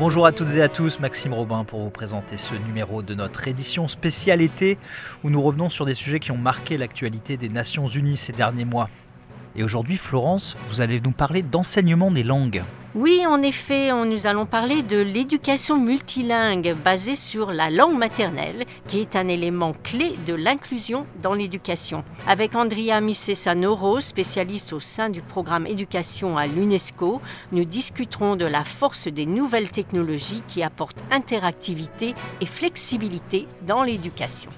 Bonjour à toutes et à tous, Maxime Robin pour vous présenter ce numéro de notre édition spécialité où nous revenons sur des sujets qui ont marqué l'actualité des Nations Unies ces derniers mois. Et aujourd'hui, Florence, vous allez nous parler d'enseignement des langues. Oui, en effet, nous allons parler de l'éducation multilingue basée sur la langue maternelle, qui est un élément clé de l'inclusion dans l'éducation. Avec Andrea Missessa-Noro, spécialiste au sein du programme éducation à l'UNESCO, nous discuterons de la force des nouvelles technologies qui apportent interactivité et flexibilité dans l'éducation.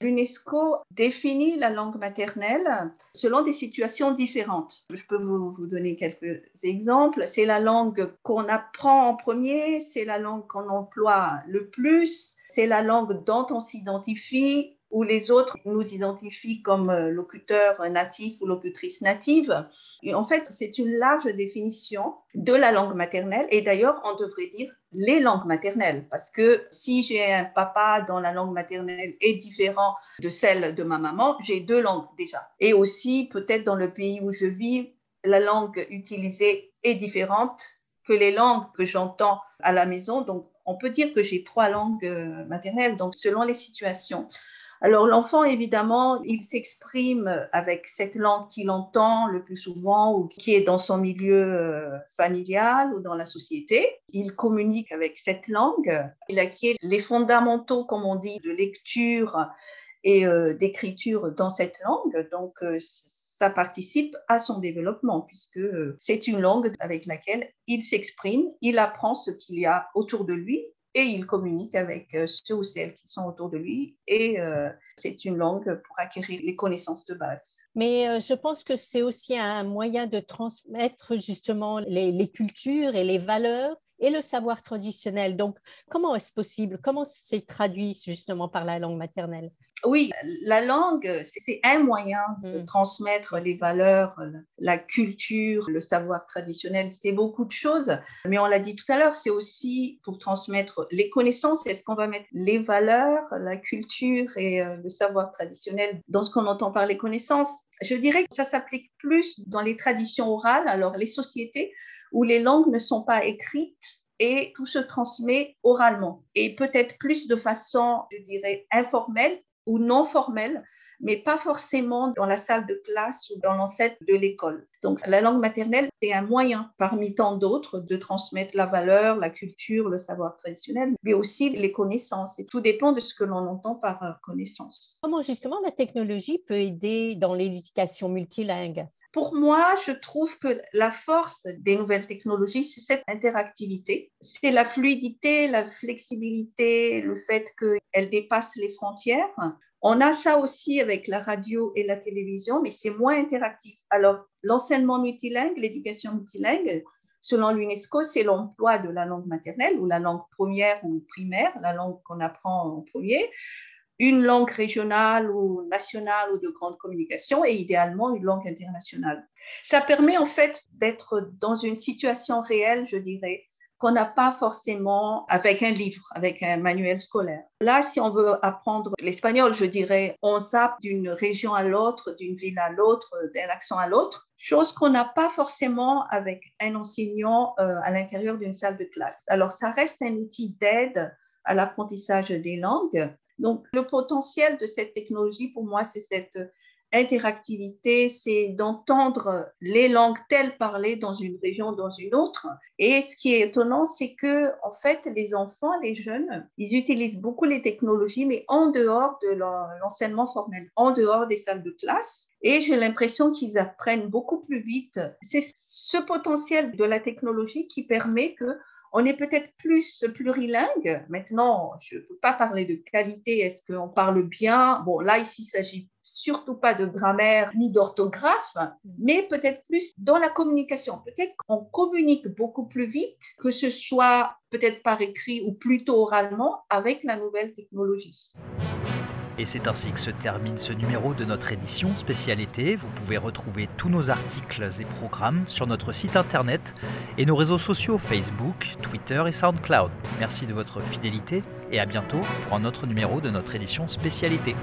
l'UNESCO définit la langue maternelle selon des situations différentes. Je peux vous, donner quelques exemples. C'est la langue qu'on apprend en premier, c'est la langue qu'on emploie le plus, c'est la langue dont on s'identifie où les autres nous identifient comme euh, locuteurs natifs ou locutrices natives. Et en fait, c'est une large définition de la langue maternelle. Et d'ailleurs, on devrait dire les langues maternelles, parce que si j'ai un papa dont la langue maternelle est différente de celle de ma maman, j'ai deux langues déjà. Et aussi, peut-être dans le pays où je vis, la langue utilisée est différente que les langues que j'entends à la maison. Donc, on peut dire que j'ai trois langues euh, maternelles, donc selon les situations. Alors l'enfant, évidemment, il s'exprime avec cette langue qu'il entend le plus souvent ou qui est dans son milieu euh, familial ou dans la société. Il communique avec cette langue. Il acquiert les fondamentaux, comme on dit, de lecture et euh, d'écriture dans cette langue. Donc euh, ça participe à son développement puisque c'est une langue avec laquelle il s'exprime, il apprend ce qu'il y a autour de lui et il communique avec euh, ceux ou celles qui sont autour de lui et euh, c'est une langue pour acquérir les connaissances de base. Mais euh, je pense que c'est aussi un moyen de transmettre justement les, cultures et les valeurs et le savoir traditionnel. Donc, comment est-ce possible? Comment c'est traduit justement par la langue maternelle? Oui, la langue, c'est un moyen de hmm. transmettre les valeurs, la culture, le savoir traditionnel. C'est beaucoup de choses. Mais on l'a dit tout à l'heure, c'est aussi pour transmettre les connaissances. Est-ce qu'on va mettre les valeurs, la culture et euh, le savoir traditionnel dans ce qu'on entend par les connaissances? Je dirais que ça s'applique plus dans les traditions orales. Alors, les sociétés où les langues ne sont pas écrites et tout se transmet oralement. Et peut-être plus de façon, je dirais, informelle ou non formelle, mais pas forcément dans la salle de classe ou dans l'ancêtre de l'école. Donc la langue maternelle, c'est un moyen parmi tant d'autres de transmettre la valeur, la culture, le savoir traditionnel, mais aussi les connaissances. Et tout dépend de ce que l'on entend par euh, connaissance. Comment justement la technologie peut aider dans l'éducation multilingue? Pour moi, je trouve que la force des nouvelles technologies, c'est cette interactivité, c'est la fluidité, la flexibilité, le fait qu'elles dépassent les frontières. On a ça aussi avec la radio et la télévision, mais c'est moins interactif. Alors, l'enseignement multilingue, l'éducation multilingue, selon l'UNESCO, c'est l'emploi de la langue maternelle ou la langue première ou primaire, la langue qu'on apprend en premier, une langue régionale ou nationale ou de grande communication et idéalement une langue internationale. Ça permet en fait d'être dans une situation réelle, je dirais, qu'on n'a pas forcément avec un livre, avec un manuel scolaire. Là, si on veut apprendre l'espagnol, je dirais, on zappe d'une région à l'autre, d'une ville à l'autre, d'un accent à l'autre, chose qu'on n'a pas forcément avec un enseignant euh, à l'intérieur d'une salle de classe. Alors, ça reste un outil d'aide à l'apprentissage des langues, donc, le potentiel de cette technologie, pour moi, c'est cette interactivité, c'est d'entendre les langues telles parlées dans une région, dans une autre. Et ce qui est étonnant, c'est que, en fait, les enfants, les jeunes, ils utilisent beaucoup les technologies, mais en dehors de l'enseignement formel, en dehors des salles de classe. Et j'ai l'impression qu'ils apprennent beaucoup plus vite. C'est ce potentiel de la technologie qui permet que on est peut-être plus plurilingue. Maintenant, je ne peux pas parler de qualité, est-ce qu'on parle bien? Bon, là, ici, il s'agit surtout pas de grammaire ni d'orthographe, mais peut-être plus dans la communication. Peut-être qu'on communique beaucoup plus vite, que ce soit peut-être par écrit ou plutôt oralement, avec la nouvelle technologie. Et c'est ainsi que se termine ce numéro de notre édition spécialité. Vous pouvez retrouver tous nos articles et programmes sur notre site internet et nos réseaux sociaux Facebook, Twitter et SoundCloud. Merci de votre fidélité et à bientôt pour un autre numéro de notre édition spécialité.